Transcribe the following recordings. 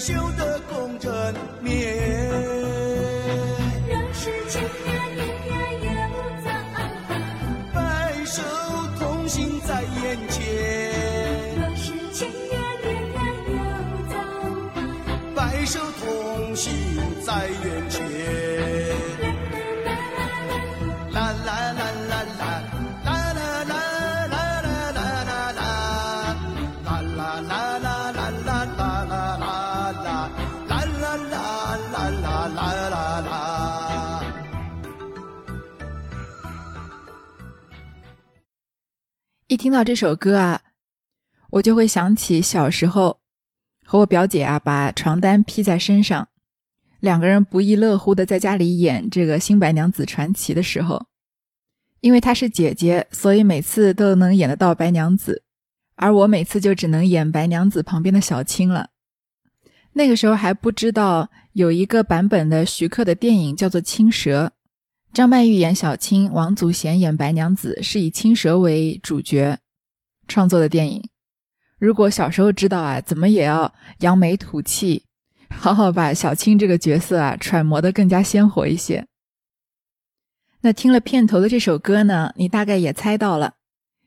修得共枕眠。若是千年年年也无早，白首同心在眼前，若是千年年年也无早，白首同心在眼前。一听到这首歌啊，我就会想起小时候和我表姐啊，把床单披在身上，两个人不亦乐乎的在家里演这个《新白娘子传奇》的时候。因为她是姐姐，所以每次都能演得到白娘子，而我每次就只能演白娘子旁边的小青了。那个时候还不知道有一个版本的徐克的电影叫做《青蛇》，张曼玉演小青，王祖贤演白娘子，是以青蛇为主角创作的电影。如果小时候知道啊，怎么也要扬眉吐气，好好把小青这个角色啊揣摩的更加鲜活一些。那听了片头的这首歌呢，你大概也猜到了，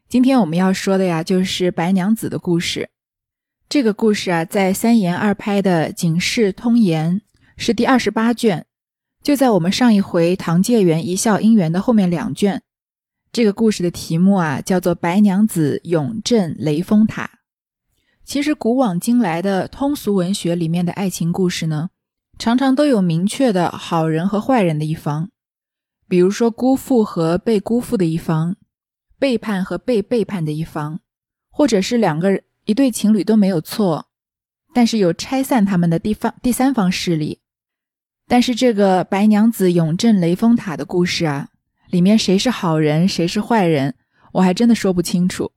今天我们要说的呀，就是白娘子的故事。这个故事啊，在三言二拍的《警世通言》是第二十八卷，就在我们上一回《唐介元一笑姻缘》的后面两卷。这个故事的题目啊，叫做《白娘子永镇雷峰塔》。其实古往今来的通俗文学里面的爱情故事呢，常常都有明确的好人和坏人的一方。比如说辜负和被辜负的一方，背叛和被背叛的一方，或者是两个人一对情侣都没有错，但是有拆散他们的地方第三方势力。但是这个白娘子永镇雷峰塔的故事啊，里面谁是好人，谁是坏人，我还真的说不清楚。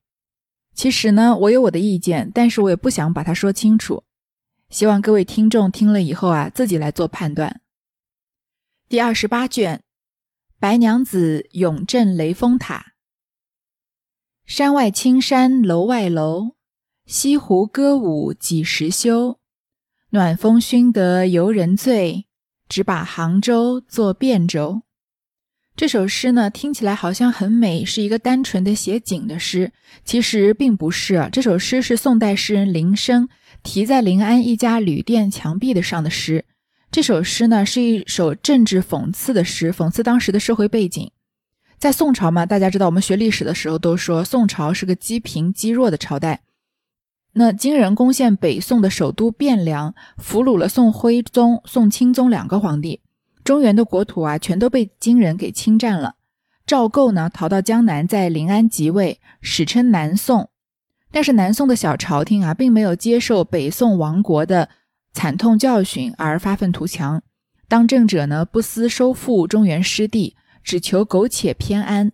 其实呢，我有我的意见，但是我也不想把它说清楚。希望各位听众听了以后啊，自己来做判断。第二十八卷。白娘子永镇雷峰塔。山外青山楼外楼，西湖歌舞几时休？暖风熏得游人醉，只把杭州作汴州。这首诗呢，听起来好像很美，是一个单纯的写景的诗。其实并不是啊，这首诗是宋代诗人林升题在临安一家旅店墙壁的上的诗。这首诗呢是一首政治讽刺的诗，讽刺当时的社会背景。在宋朝嘛，大家知道，我们学历史的时候都说宋朝是个积贫积弱的朝代。那金人攻陷北宋的首都汴梁，俘虏了宋徽宗、宋钦宗两个皇帝，中原的国土啊全都被金人给侵占了。赵构呢逃到江南，在临安即位，史称南宋。但是南宋的小朝廷啊，并没有接受北宋亡国的。惨痛教训而发愤图强，当政者呢不思收复中原失地，只求苟且偏安，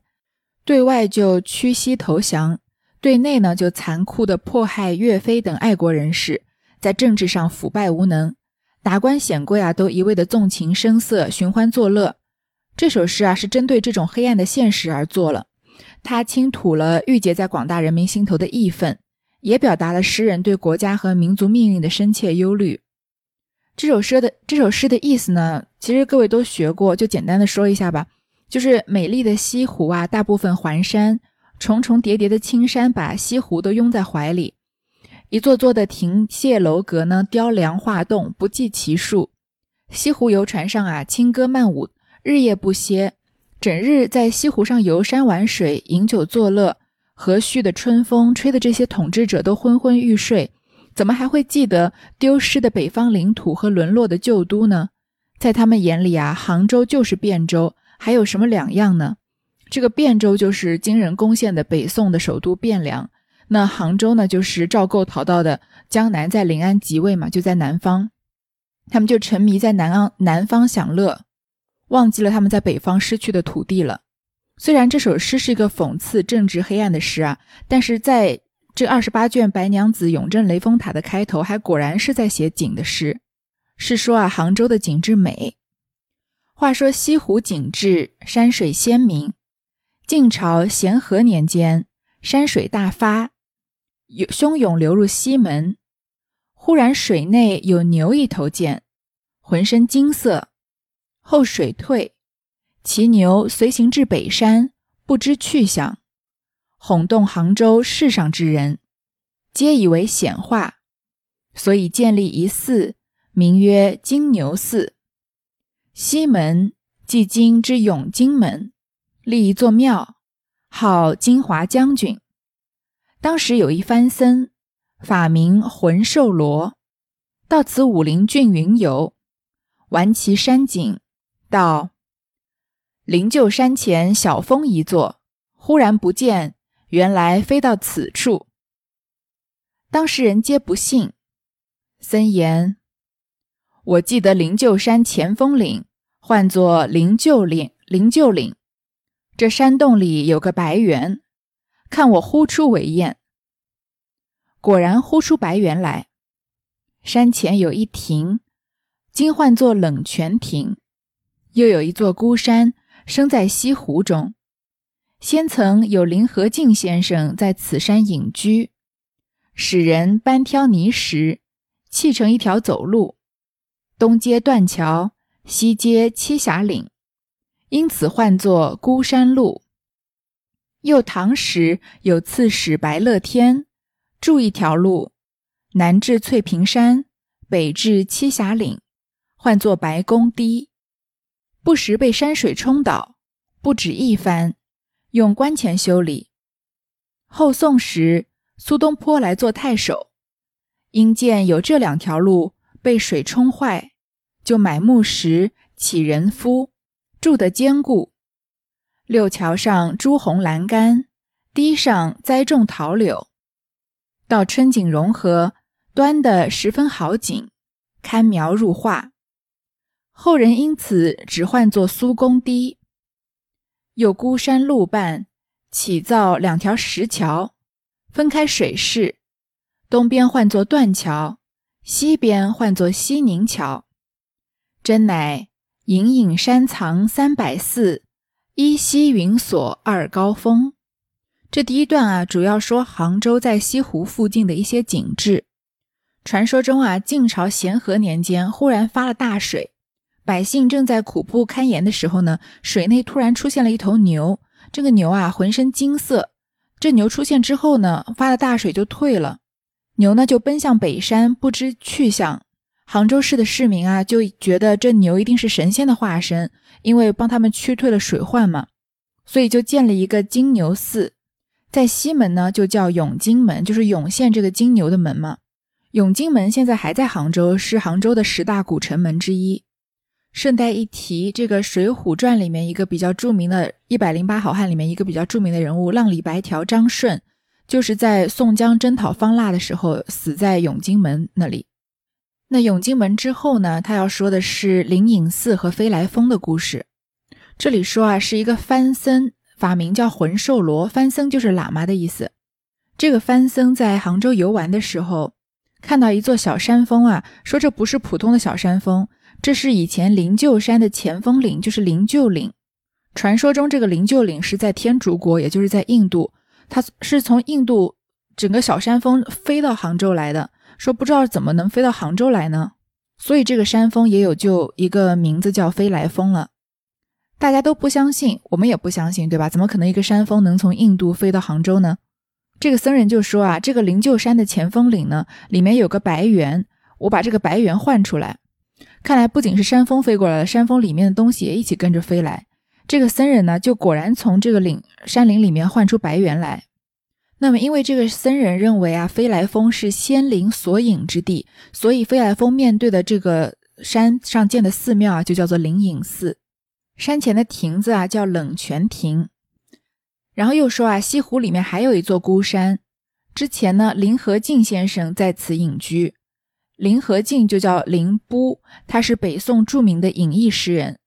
对外就屈膝投降，对内呢就残酷的迫害岳飞等爱国人士，在政治上腐败无能，达官显贵啊都一味的纵情声色，寻欢作乐。这首诗啊是针对这种黑暗的现实而作了，它倾吐了郁结在广大人民心头的义愤，也表达了诗人对国家和民族命运的深切忧虑。这首诗的这首诗的意思呢，其实各位都学过，就简单的说一下吧。就是美丽的西湖啊，大部分环山，重重叠叠的青山把西湖都拥在怀里，一座座的亭榭楼阁呢，雕梁画栋，不计其数。西湖游船上啊，轻歌曼舞，日夜不歇，整日在西湖上游山玩水，饮酒作乐。和煦的春风吹得这些统治者都昏昏欲睡。怎么还会记得丢失的北方领土和沦落的旧都呢？在他们眼里啊，杭州就是汴州，还有什么两样呢？这个汴州就是金人攻陷的北宋的首都汴梁，那杭州呢，就是赵构逃到的江南，在临安即位嘛，就在南方。他们就沉迷在南安南方享乐，忘记了他们在北方失去的土地了。虽然这首诗是一个讽刺政治黑暗的诗啊，但是在这二十八卷《白娘子永镇雷峰塔》的开头，还果然是在写景的诗，是说啊杭州的景致美。话说西湖景致，山水鲜明。晋朝咸和年间，山水大发，有汹涌流入西门，忽然水内有牛一头见，浑身金色。后水退，其牛随行至北山，不知去向，哄动杭州世上之人，皆以为显化，所以建立一寺，名曰金牛寺。西门即今之永金门，立一座庙，号金华将军。当时有一番僧，法名浑寿罗，到此武陵郡云游，玩其山景。到：灵鹫山前小峰一座，忽然不见，原来飞到此处。当时人皆不信。僧言：“我记得灵鹫山前峰岭，唤作灵鹫岭。灵鹫岭，这山洞里有个白猿，看我呼出为雁。果然呼出白猿来。山前有一亭，今唤作冷泉亭。”又有一座孤山，生在西湖中。先曾有林和靖先生在此山隐居，使人搬挑泥石，砌成一条走路，东接断桥，西接栖霞岭，因此唤作孤山路。又唐时有刺史白乐天，筑一条路，南至翠屏山，北至栖霞岭，唤作白宫堤。不时被山水冲倒，不止一番，用官钱修理。后宋时，苏东坡来做太守，因见有这两条路被水冲坏，就买木石起人夫，筑得坚固。六桥上朱红栏杆，堤上栽种桃柳，到春景融合，端的十分好景，堪描入画。后人因此只唤作苏公堤，又孤山路半起造两条石桥，分开水势，东边唤作断桥，西边唤作西宁桥。真乃隐隐山藏三百寺，依稀云锁二高峰。这第一段啊，主要说杭州在西湖附近的一些景致。传说中啊，晋朝咸和年间忽然发了大水。百姓正在苦不堪言的时候呢，水内突然出现了一头牛。这个牛啊，浑身金色。这牛出现之后呢，发了大水就退了，牛呢就奔向北山，不知去向。杭州市的市民啊，就觉得这牛一定是神仙的化身，因为帮他们驱退了水患嘛，所以就建了一个金牛寺。在西门呢，就叫永金门，就是涌现这个金牛的门嘛。永金门现在还在杭州，是杭州的十大古城门之一。顺带一提，这个《水浒传》里面一个比较著名的一百零八好汉里面一个比较著名的人物浪里白条张顺，就是在宋江征讨方腊的时候死在永金门那里。那永金门之后呢，他要说的是灵隐寺和飞来峰的故事。这里说啊，是一个番僧，法名叫浑寿罗，番僧就是喇嘛的意思。这个番僧在杭州游玩的时候，看到一座小山峰啊，说这不是普通的小山峰。这是以前灵鹫山的前锋岭，就是灵鹫岭。传说中，这个灵鹫岭是在天竺国，也就是在印度。它是从印度整个小山峰飞到杭州来的。说不知道怎么能飞到杭州来呢？所以这个山峰也有就一个名字叫飞来峰了。大家都不相信，我们也不相信，对吧？怎么可能一个山峰能从印度飞到杭州呢？这个僧人就说啊，这个灵鹫山的前峰岭呢，里面有个白猿，我把这个白猿换出来。看来不仅是山峰飞过来了，山峰里面的东西也一起跟着飞来。这个僧人呢，就果然从这个岭山林里面唤出白猿来。那么，因为这个僧人认为啊，飞来峰是仙灵所隐之地，所以飞来峰面对的这个山上建的寺庙啊，就叫做灵隐寺。山前的亭子啊，叫冷泉亭。然后又说啊，西湖里面还有一座孤山，之前呢，林和靖先生在此隐居。林和靖就叫林波，他是北宋著名的隐逸诗人。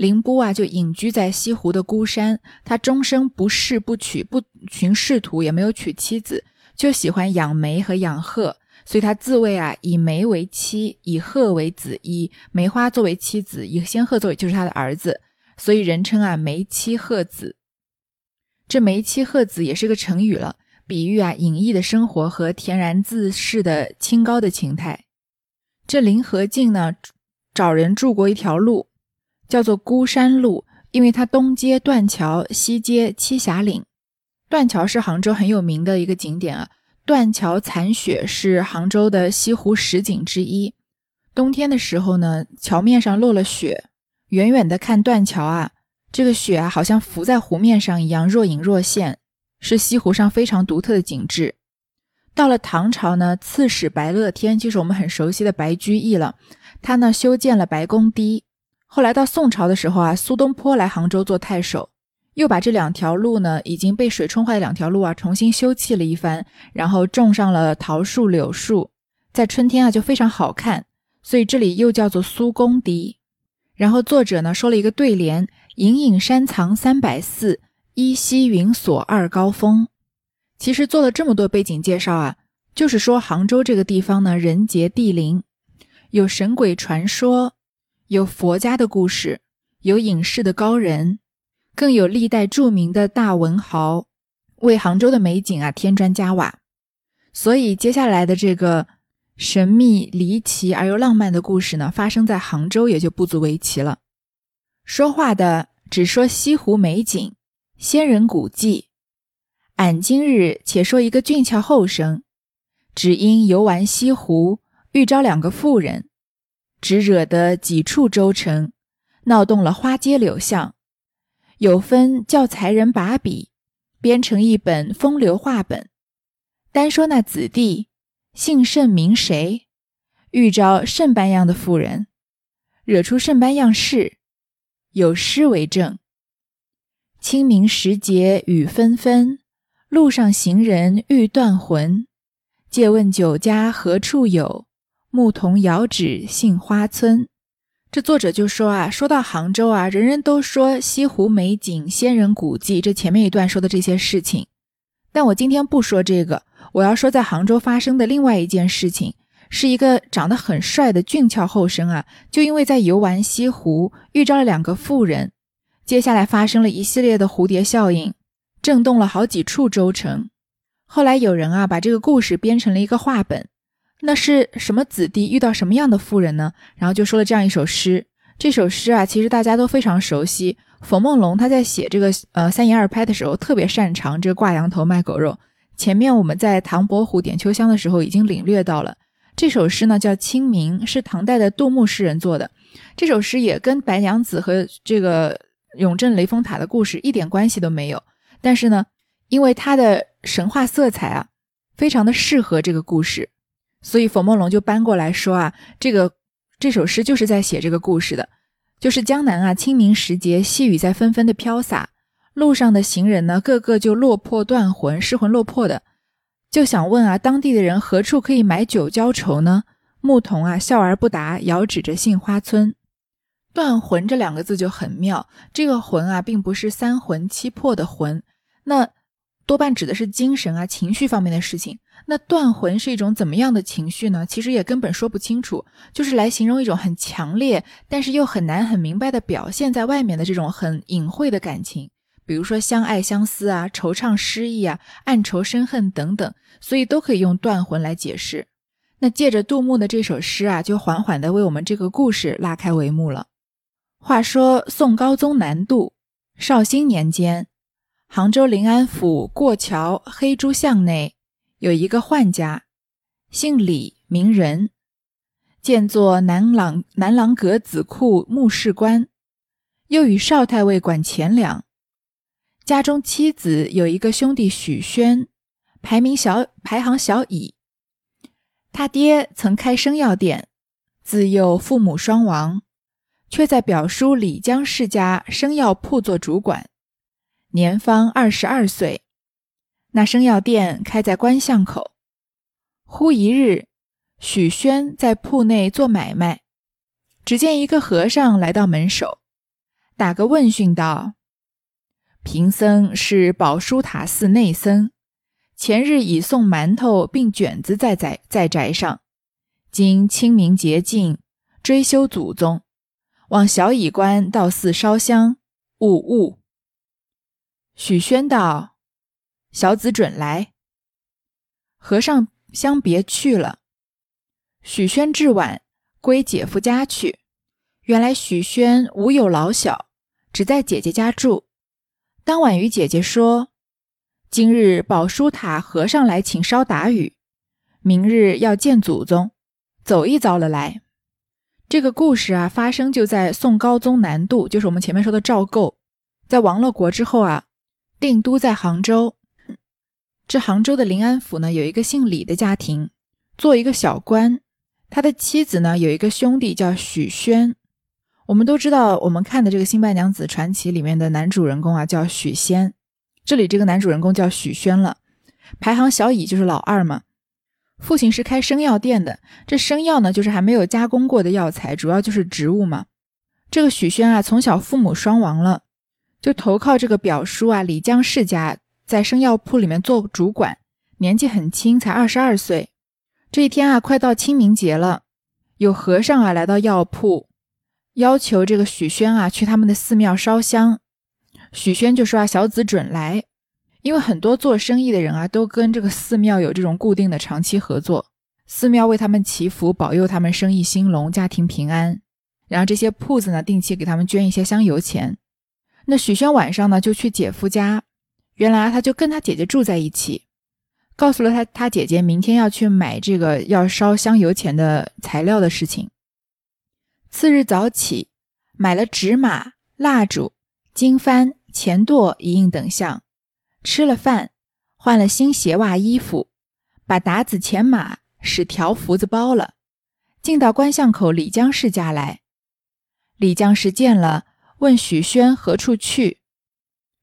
林波啊，就隐居在西湖的孤山，他终生不仕不娶，不寻仕途，也没有娶妻子，就喜欢养梅和养鹤，所以他自谓啊，以梅为妻，以鹤为子，以梅花作为妻子，以仙鹤作为就是他的儿子，所以人称啊梅妻鹤子。这梅妻鹤子也是个成语了。比喻啊隐逸的生活和恬然自适的清高的情态。这林和靖呢，找人筑过一条路，叫做孤山路，因为它东接断桥，西接栖霞岭。断桥是杭州很有名的一个景点啊，断桥残雪是杭州的西湖十景之一。冬天的时候呢，桥面上落了雪，远远的看断桥啊，这个雪啊好像浮在湖面上一样，若隐若现。是西湖上非常独特的景致。到了唐朝呢，刺史白乐天就是我们很熟悉的白居易了。他呢修建了白公堤。后来到宋朝的时候啊，苏东坡来杭州做太守，又把这两条路呢已经被水冲坏的两条路啊重新修葺了一番，然后种上了桃树、柳树，在春天啊就非常好看。所以这里又叫做苏公堤。然后作者呢说了一个对联：“隐隐山藏三百寺。”依稀云锁二高峰，其实做了这么多背景介绍啊，就是说杭州这个地方呢，人杰地灵，有神鬼传说，有佛家的故事，有隐士的高人，更有历代著名的大文豪为杭州的美景啊添砖加瓦。所以接下来的这个神秘离奇而又浪漫的故事呢，发生在杭州也就不足为奇了。说话的只说西湖美景。仙人古迹，俺今日且说一个俊俏后生，只因游玩西湖，遇着两个妇人，只惹得几处州城，闹动了花街柳巷。有分叫才人把笔，编成一本风流画本，单说那子弟姓甚名谁，遇着甚般样的妇人，惹出甚般样事，有诗为证。清明时节雨纷纷，路上行人欲断魂。借问酒家何处有？牧童遥指杏花村。这作者就说啊，说到杭州啊，人人都说西湖美景、仙人古迹。这前面一段说的这些事情，但我今天不说这个，我要说在杭州发生的另外一件事情，是一个长得很帅的俊俏后生啊，就因为在游玩西湖，遇着了两个妇人。接下来发生了一系列的蝴蝶效应，震动了好几处州城。后来有人啊把这个故事编成了一个话本。那是什么子弟遇到什么样的妇人呢？然后就说了这样一首诗。这首诗啊，其实大家都非常熟悉。冯梦龙他在写这个呃三言二拍的时候，特别擅长这挂羊头卖狗肉。前面我们在唐伯虎点秋香的时候已经领略到了。这首诗呢叫《清明》，是唐代的杜牧诗人做的。这首诗也跟白娘子和这个。永镇雷峰塔的故事一点关系都没有，但是呢，因为它的神话色彩啊，非常的适合这个故事，所以冯梦龙就搬过来说啊，这个这首诗就是在写这个故事的，就是江南啊，清明时节，细雨在纷纷的飘洒，路上的行人呢，个个就落魄断魂，失魂落魄的，就想问啊，当地的人何处可以买酒浇愁呢？牧童啊，笑而不答，遥指着杏花村。断魂这两个字就很妙，这个魂啊，并不是三魂七魄的魂，那多半指的是精神啊、情绪方面的事情。那断魂是一种怎么样的情绪呢？其实也根本说不清楚，就是来形容一种很强烈，但是又很难很明白的表现在外面的这种很隐晦的感情，比如说相爱相思啊、惆怅失意啊、暗愁深恨等等，所以都可以用断魂来解释。那借着杜牧的这首诗啊，就缓缓的为我们这个故事拉开帷幕了。话说宋高宗南渡，绍兴年间，杭州临安府过桥黑猪巷内有一个宦家，姓李，名仁，建作南朗南郎阁子库目视官，又与少太尉管钱粮。家中妻子有一个兄弟许宣，排名小排行小乙。他爹曾开生药店，自幼父母双亡。却在表叔李江世家生药铺做主管，年方二十二岁。那生药店开在关巷口。忽一日，许宣在铺内做买卖，只见一个和尚来到门首，打个问讯道：“贫僧是宝书塔寺内僧，前日已送馒头并卷子在在在宅上，今清明节近，追修祖宗。”往小乙官到寺烧香，勿误。许宣道：“小子准来。”和尚相别去了。许宣至晚归姐夫家去。原来许宣无有老小，只在姐姐家住。当晚与姐姐说：“今日宝书塔和尚来请烧打雨，明日要见祖宗，走一遭了来。”这个故事啊，发生就在宋高宗南渡，就是我们前面说的赵构，在亡了国之后啊，定都在杭州。这杭州的临安府呢，有一个姓李的家庭，做一个小官。他的妻子呢，有一个兄弟叫许宣。我们都知道，我们看的这个《新白娘子传奇》里面的男主人公啊，叫许仙。这里这个男主人公叫许宣了，排行小乙就是老二嘛。父亲是开生药店的，这生药呢，就是还没有加工过的药材，主要就是植物嘛。这个许宣啊，从小父母双亡了，就投靠这个表叔啊李江世家，在生药铺里面做主管，年纪很轻，才二十二岁。这一天啊，快到清明节了，有和尚啊来到药铺，要求这个许宣啊去他们的寺庙烧香。许宣就说啊，小子准来，因为很多做生意的人啊都跟这个寺庙有这种固定的长期合作，寺庙为他们祈福，保佑他们生意兴隆，家庭平安。然后这些铺子呢，定期给他们捐一些香油钱。那许宣晚上呢就去姐夫家，原来他就跟他姐姐住在一起。告诉了他他姐姐明天要去买这个要烧香油钱的材料的事情。次日早起，买了纸马、蜡烛、金幡、钱垛一应等项，吃了饭，换了新鞋袜衣服，把打子钱马使条福子包了，进到关巷口李江氏家来。李江氏见了，问许宣何处去。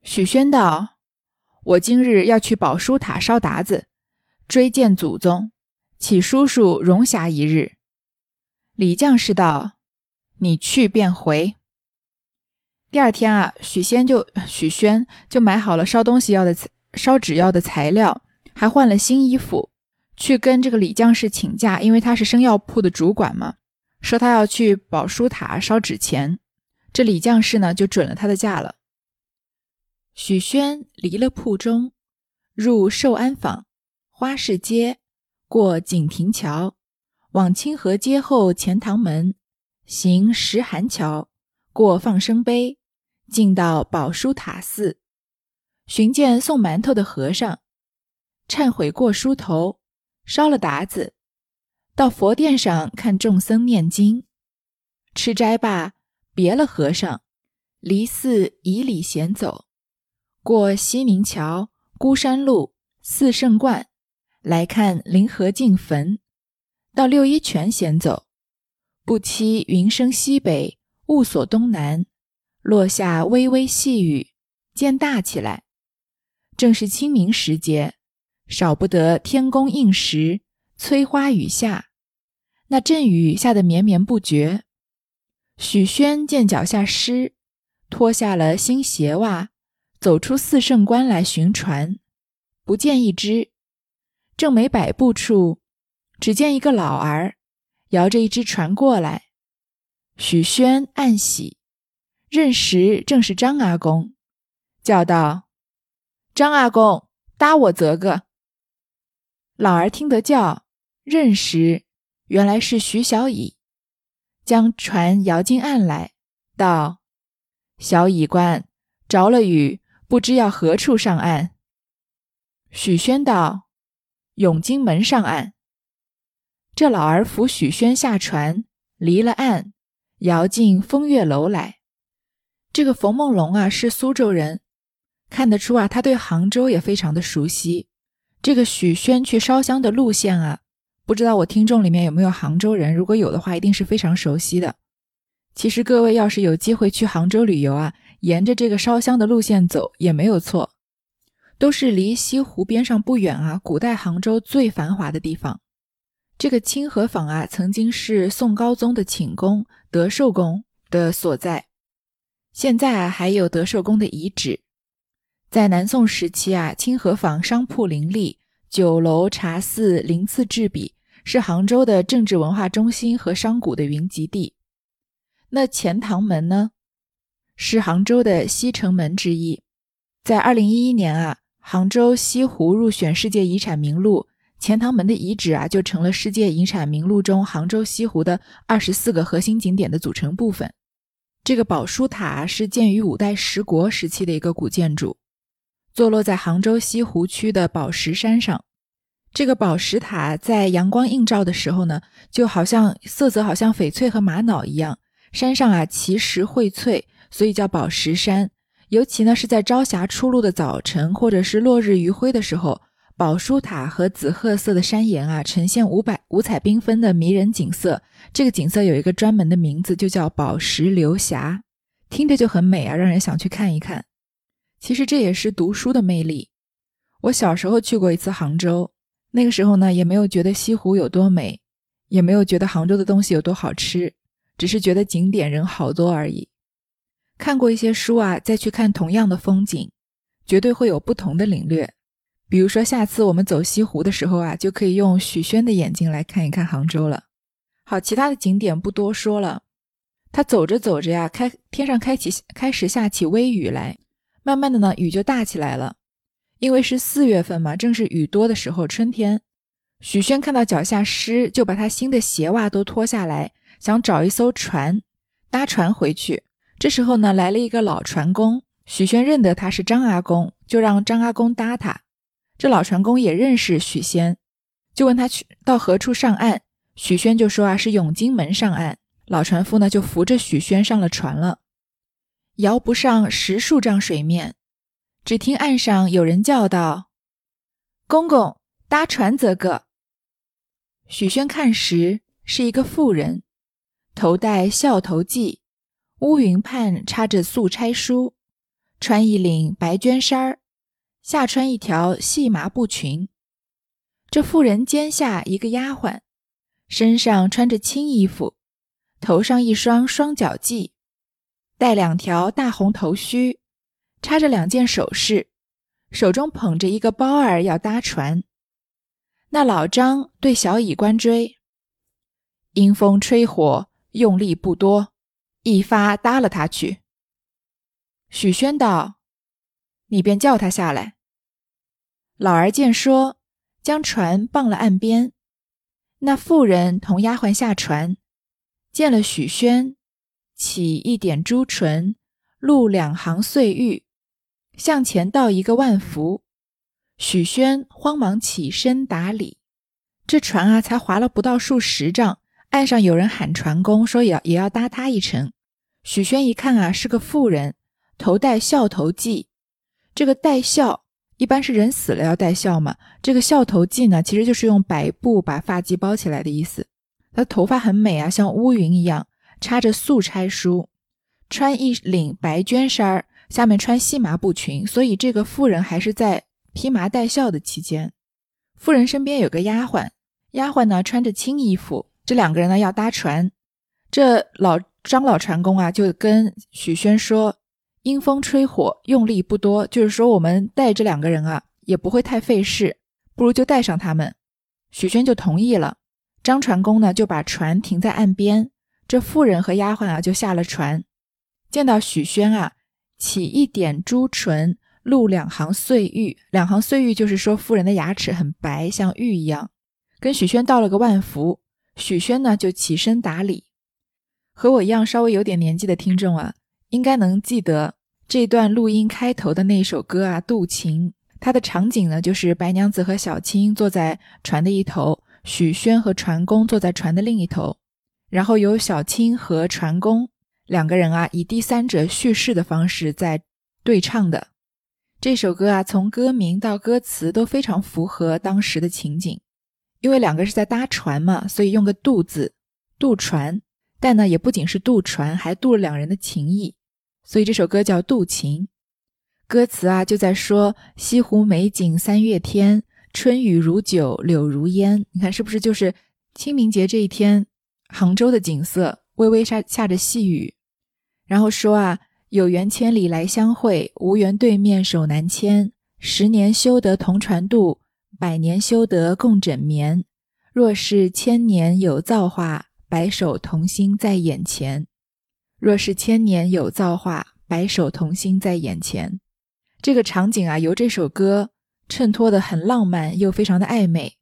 许宣道。我今日要去宝书塔烧达子，追见祖宗，启叔叔容暇一日。李将士道：“你去便回。”第二天啊，许仙就许宣就买好了烧东西要的烧纸要的材料，还换了新衣服，去跟这个李将士请假，因为他是生药铺的主管嘛，说他要去宝书塔烧纸钱。这李将士呢，就准了他的假了。许宣离了铺中，入寿安坊，花市街，过锦亭桥，往清河街后钱塘门，行石函桥，过放生碑，进到宝书塔寺，寻见送馒头的和尚，忏悔过梳头，烧了达子，到佛殿上看众僧念经，吃斋罢，别了和尚，离寺以礼闲走。过西宁桥、孤山路、四圣观，来看灵河净坟，到六一泉闲走。不期云生西北，雾锁东南，落下微微细雨，渐大起来。正是清明时节，少不得天公应时，催花雨下。那阵雨下得绵绵不绝。许宣见脚下湿，脱下了新鞋袜。走出四圣观来寻船，不见一只。正没百步处，只见一个老儿摇着一只船过来。许宣暗喜，认识正是张阿公，叫道：“张阿公，搭我则个。”老儿听得叫，认识，原来是徐小乙，将船摇进岸来，道：“小乙官，着了雨。”不知要何处上岸？许宣道：“永金门上岸。”这老儿扶许宣下船，离了岸，摇进风月楼来。这个冯梦龙啊，是苏州人，看得出啊，他对杭州也非常的熟悉。这个许宣去烧香的路线啊，不知道我听众里面有没有杭州人？如果有的话，一定是非常熟悉的。其实各位要是有机会去杭州旅游啊，沿着这个烧香的路线走也没有错，都是离西湖边上不远啊。古代杭州最繁华的地方，这个清河坊啊，曾经是宋高宗的寝宫德寿宫的所在，现在啊还有德寿宫的遗址。在南宋时期啊，清河坊商铺林立，酒楼茶肆鳞次栉比，是杭州的政治文化中心和商贾的云集地。那钱塘门呢，是杭州的西城门之一。在二零一一年啊，杭州西湖入选世界遗产名录，钱塘门的遗址啊，就成了世界遗产名录中杭州西湖的二十四个核心景点的组成部分。这个宝书塔是建于五代十国时期的一个古建筑，坐落在杭州西湖区的宝石山上。这个宝石塔在阳光映照的时候呢，就好像色泽好像翡翠和玛瑙一样。山上啊，奇石荟萃，所以叫宝石山。尤其呢，是在朝霞初露的早晨，或者是落日余晖的时候。宝书塔和紫褐色的山岩啊，呈现五百五彩缤纷的迷人景色。这个景色有一个专门的名字，就叫宝石流霞，听着就很美啊，让人想去看一看。其实这也是读书的魅力。我小时候去过一次杭州，那个时候呢，也没有觉得西湖有多美，也没有觉得杭州的东西有多好吃，只是觉得景点人好多而已。看过一些书啊，再去看同样的风景，绝对会有不同的领略。比如说，下次我们走西湖的时候啊，就可以用许宣的眼睛来看一看杭州了。好，其他的景点不多说了。他走着走着呀，开天上开启开始下起微雨来，慢慢的呢，雨就大起来了。因为是四月份嘛，正是雨多的时候，春天。许宣看到脚下湿，就把他新的鞋袜都脱下来，想找一艘船搭船回去。这时候呢，来了一个老船工，许宣认得他是张阿公，就让张阿公搭他。这老船工也认识许仙，就问他去到何处上岸。许宣就说啊，是永金门上岸。老船夫呢就扶着许宣上了船了。摇不上十数丈水面，只听岸上有人叫道：“公公，搭船则个。”许宣看时是一个妇人，头戴孝头髻，乌云畔插着素钗梳，穿一领白绢衫儿。下穿一条细麻布裙，这妇人肩下一个丫鬟，身上穿着青衣服，头上一双双脚髻，戴两条大红头须，插着两件首饰，手中捧着一个包儿要搭船。那老张对小乙官追，阴风吹火，用力不多，一发搭了他去。许宣道：“你便叫他下来。”老儿见说，将船傍了岸边。那妇人同丫鬟下船，见了许宣，起一点朱唇，露两行碎玉，向前道一个万福。许宣慌忙起身打礼。这船啊，才划了不到数十丈，岸上有人喊船工，说也要也要搭他一程。许宣一看啊，是个妇人，头戴孝头髻，这个戴孝。一般是人死了要戴孝嘛，这个孝头髻呢，其实就是用白布把发髻包起来的意思。她头发很美啊，像乌云一样，插着素钗梳，穿一领白绢衫儿，下面穿细麻布裙，所以这个妇人还是在披麻戴孝的期间。妇人身边有个丫鬟，丫鬟呢穿着青衣服，这两个人呢要搭船。这老张老船工啊，就跟许宣说。阴风吹火，用力不多，就是说我们带这两个人啊，也不会太费事，不如就带上他们。许宣就同意了。张船工呢，就把船停在岸边，这妇人和丫鬟啊，就下了船。见到许宣啊，起一点朱唇，露两行碎玉。两行碎玉就是说妇人的牙齿很白，像玉一样。跟许宣道了个万福。许宣呢，就起身打礼。和我一样稍微有点年纪的听众啊，应该能记得。这段录音开头的那首歌啊，《渡情》，它的场景呢，就是白娘子和小青坐在船的一头，许宣和船工坐在船的另一头，然后由小青和船工两个人啊，以第三者叙事的方式在对唱的这首歌啊，从歌名到歌词都非常符合当时的情景，因为两个是在搭船嘛，所以用个“渡”字，渡船，但呢，也不仅是渡船，还渡了两人的情谊。所以这首歌叫《渡情》，歌词啊就在说西湖美景三月天，春雨如酒，柳如烟。你看是不是就是清明节这一天，杭州的景色，微微下下着细雨。然后说啊，有缘千里来相会，无缘对面手难牵。十年修得同船渡，百年修得共枕眠。若是千年有造化，白首同心在眼前。若是千年有造化，白首同心在眼前。这个场景啊，由这首歌衬托的很浪漫，又非常的暧昧，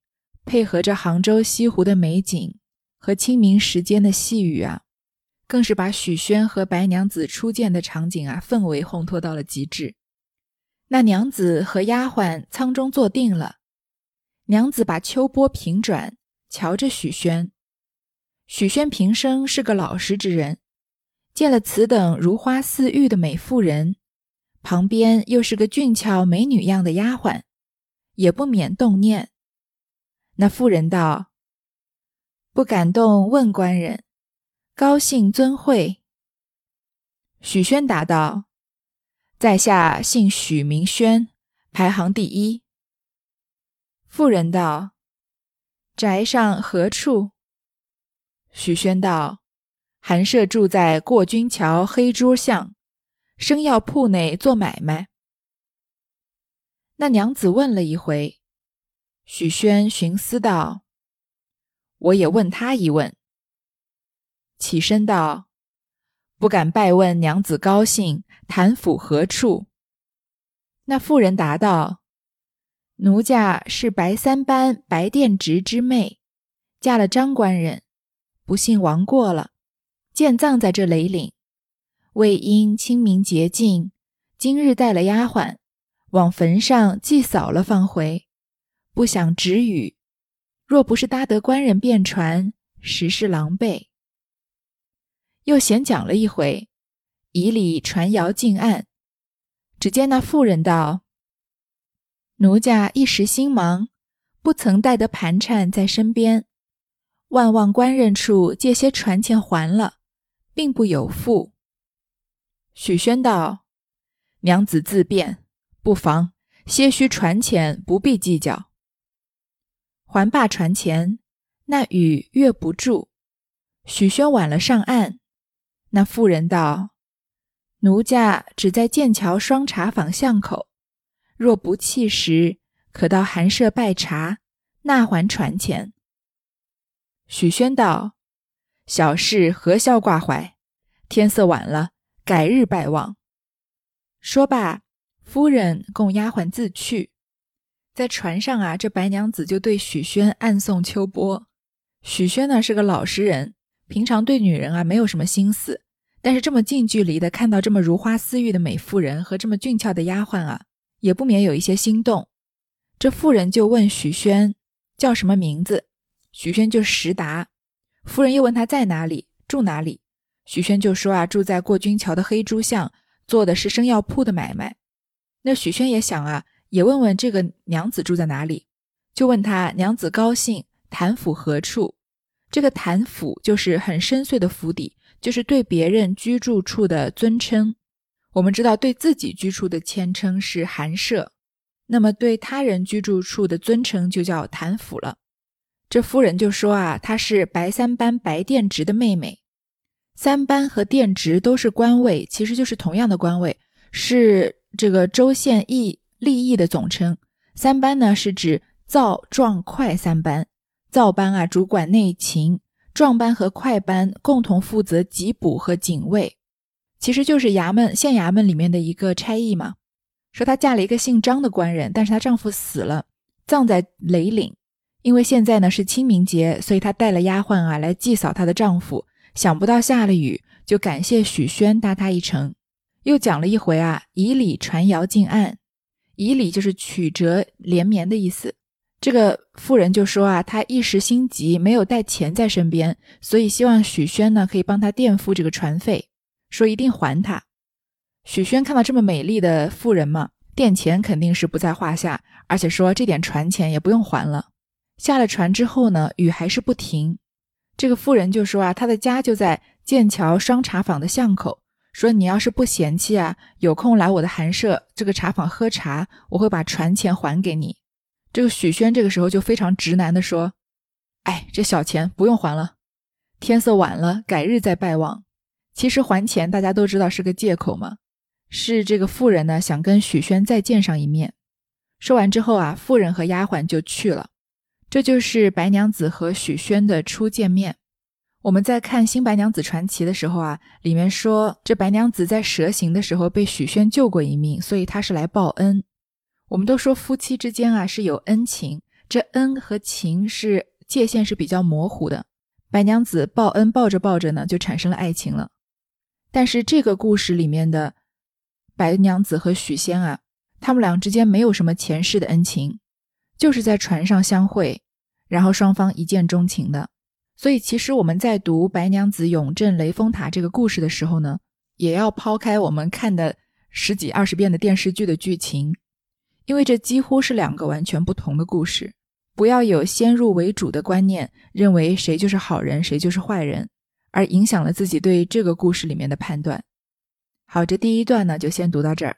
配合着杭州西湖的美景和清明时间的细雨啊，更是把许宣和白娘子初见的场景啊氛围烘托到了极致。那娘子和丫鬟舱中坐定了，娘子把秋波平转，瞧着许宣。许宣平生是个老实之人，见了此等如花似玉的美妇人，旁边又是个俊俏美女样的丫鬟，也不免动念。那妇人道：“不敢动，问官人，高兴尊讳。”许宣答道：“在下姓许，名宣，排行第一。”妇人道：“宅上何处？”许宣道：“寒舍住在过军桥黑猪巷，生药铺内做买卖。”那娘子问了一回，许宣寻思道：“我也问他一问。”起身道：“不敢拜问娘子高兴，谭府何处？”那妇人答道：“奴家是白三班白殿直之妹，嫁了张官人。”不幸亡过了，见葬在这雷岭。为因清明节近，今日带了丫鬟往坟上祭扫了，放回。不想止语，若不是搭得官人便船，实是狼狈。又闲讲了一回，以礼传谣进案。只见那妇人道：“奴家一时心忙，不曾带得盘缠在身边。”万望官人处借些船钱还了，并不有负。许宣道：“娘子自便，不妨。些许船钱不必计较。”还罢船钱，那雨越不住。许宣晚了上岸，那妇人道：“奴家只在剑桥双茶坊巷口，若不弃时，可到寒舍拜茶，纳还船钱。”许宣道：“小事何消挂怀？天色晚了，改日拜望。”说罢，夫人供丫鬟自去。在船上啊，这白娘子就对许宣暗送秋波。许宣呢是个老实人，平常对女人啊没有什么心思，但是这么近距离的看到这么如花似玉的美妇人和这么俊俏的丫鬟啊，也不免有一些心动。这妇人就问许宣叫什么名字。许宣就实答，夫人又问他在哪里住哪里，许宣就说啊住在过军桥的黑猪巷，做的是生药铺的买卖。那许宣也想啊，也问问这个娘子住在哪里，就问他娘子高姓，谭府何处？这个谭府就是很深邃的府邸，就是对别人居住处的尊称。我们知道对自己居处的谦称是寒舍，那么对他人居住处的尊称就叫谭府了。这夫人就说啊，她是白三班白殿直的妹妹。三班和殿直都是官位，其实就是同样的官位，是这个州县役吏役的总称。三班呢是指造壮快三班，造班啊主管内勤，壮班和快班共同负责缉捕和警卫，其实就是衙门县衙门里面的一个差役嘛。说她嫁了一个姓张的官人，但是她丈夫死了，葬在雷岭。因为现在呢是清明节，所以她带了丫鬟啊来祭扫她的丈夫。想不到下了雨，就感谢许宣搭她一程。又讲了一回啊，以礼传谣进案。以礼就是曲折连绵的意思。这个妇人就说啊，她一时心急，没有带钱在身边，所以希望许宣呢可以帮她垫付这个船费，说一定还她。许宣看到这么美丽的妇人嘛，垫钱肯定是不在话下，而且说这点船钱也不用还了。下了船之后呢，雨还是不停。这个妇人就说啊，她的家就在剑桥双茶坊的巷口。说你要是不嫌弃啊，有空来我的寒舍这个茶坊喝茶，我会把船钱还给你。这个许宣这个时候就非常直男的说：“哎，这小钱不用还了，天色晚了，改日再拜望。”其实还钱大家都知道是个借口嘛，是这个妇人呢想跟许宣再见上一面。说完之后啊，妇人和丫鬟就去了。这就是白娘子和许宣的初见面。我们在看《新白娘子传奇》的时候啊，里面说这白娘子在蛇行的时候被许宣救过一命，所以她是来报恩。我们都说夫妻之间啊是有恩情，这恩和情是界限是比较模糊的。白娘子报恩报着报着呢，就产生了爱情了。但是这个故事里面的白娘子和许仙啊，他们俩之间没有什么前世的恩情，就是在船上相会，然后双方一见钟情的。所以，其实我们在读白娘子永镇雷峰塔这个故事的时候呢，也要抛开我们看的十几二十遍的电视剧的剧情，因为这几乎是两个完全不同的故事。不要有先入为主的观念，认为谁就是好人，谁就是坏人，而影响了自己对这个故事里面的判断。好，这第一段呢，就先读到这儿。